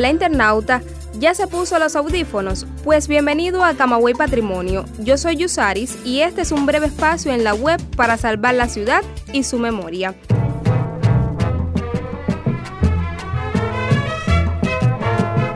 Hola internauta, ¿ya se puso los audífonos? Pues bienvenido a Camagüey Patrimonio. Yo soy Yusaris y este es un breve espacio en la web para salvar la ciudad y su memoria.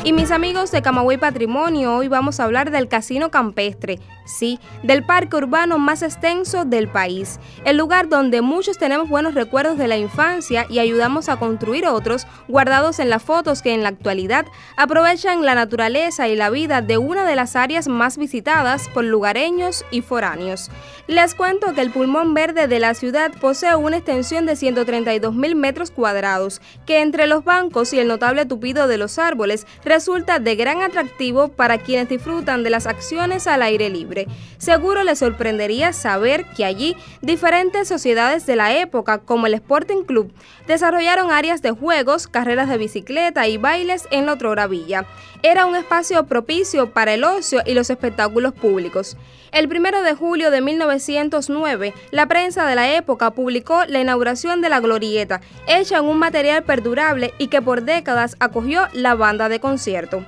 Y mis amigos de Camagüey Patrimonio, hoy vamos a hablar del Casino Campestre, sí, del parque urbano más extenso del país, el lugar donde muchos tenemos buenos recuerdos de la infancia y ayudamos a construir otros guardados en las fotos que en la actualidad aprovechan la naturaleza y la vida de una de las áreas más visitadas por lugareños y foráneos. Les cuento que el pulmón verde de la ciudad posee una extensión de 132 mil metros cuadrados, que entre los bancos y el notable tupido de los árboles resulta de gran atractivo para quienes disfrutan de las acciones al aire libre. Seguro les sorprendería saber que allí diferentes sociedades de la época, como el Sporting Club, desarrollaron áreas de juegos, carreras de bicicleta y bailes en la otrora villa. Era un espacio propicio para el ocio y los espectáculos públicos. El 1 de julio de 1909, la prensa de la época publicó la inauguración de la glorieta, hecha en un material perdurable y que por décadas acogió la banda de concierto.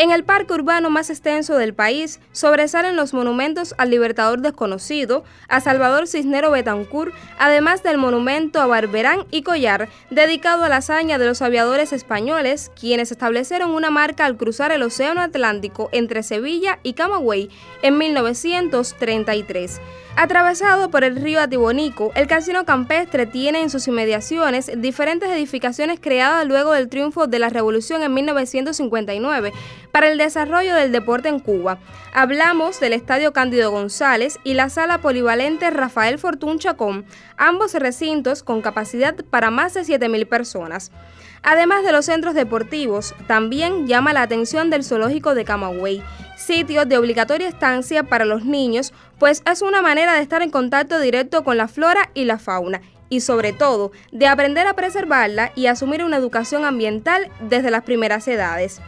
En el parque urbano más extenso del país sobresalen los monumentos al Libertador desconocido, a Salvador Cisnero Betancourt, además del monumento a Barberán y Collar, dedicado a la hazaña de los aviadores españoles, quienes establecieron una marca al cruzar el Océano Atlántico entre Sevilla y Camagüey en 1933. Atravesado por el río Atibonico, el Casino Campestre tiene en sus inmediaciones diferentes edificaciones creadas luego del triunfo de la Revolución en 1959 para el desarrollo del deporte en Cuba. Hablamos del Estadio Cándido González y la Sala Polivalente Rafael Fortún Chacón, ambos recintos con capacidad para más de 7.000 personas. Además de los centros deportivos, también llama la atención del Zoológico de Camagüey, sitio de obligatoria estancia para los niños, pues es una manera de estar en contacto directo con la flora y la fauna y sobre todo de aprender a preservarla y asumir una educación ambiental desde las primeras edades.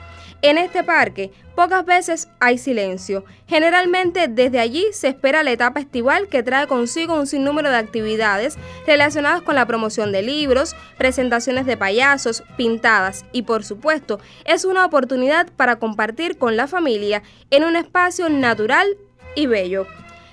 En este parque pocas veces hay silencio. Generalmente desde allí se espera la etapa estival que trae consigo un sinnúmero de actividades relacionadas con la promoción de libros, presentaciones de payasos, pintadas y por supuesto es una oportunidad para compartir con la familia en un espacio natural y bello.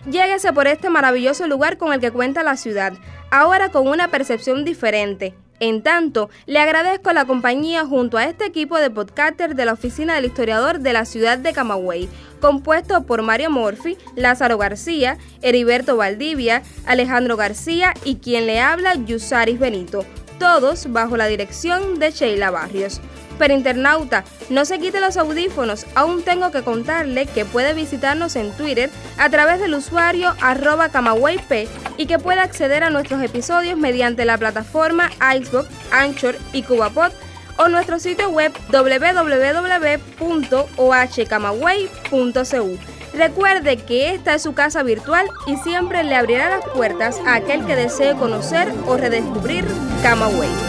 Lléguese por este maravilloso lugar con el que cuenta la ciudad, ahora con una percepción diferente, en tanto, le agradezco la compañía junto a este equipo de podcasters de la Oficina del Historiador de la ciudad de Camagüey, compuesto por Mario Morfi, Lázaro García, Heriberto Valdivia, Alejandro García y quien le habla, Yusaris Benito, todos bajo la dirección de Sheila Barrios. Pero internauta, no se quite los audífonos, aún tengo que contarle que puede visitarnos en Twitter a través del usuario arroba camagüeyp y que puede acceder a nuestros episodios mediante la plataforma Icebox, Anchor y CubaPod o nuestro sitio web www.ohcamagüey.cu. Recuerde que esta es su casa virtual y siempre le abrirá las puertas a aquel que desee conocer o redescubrir Camagüey.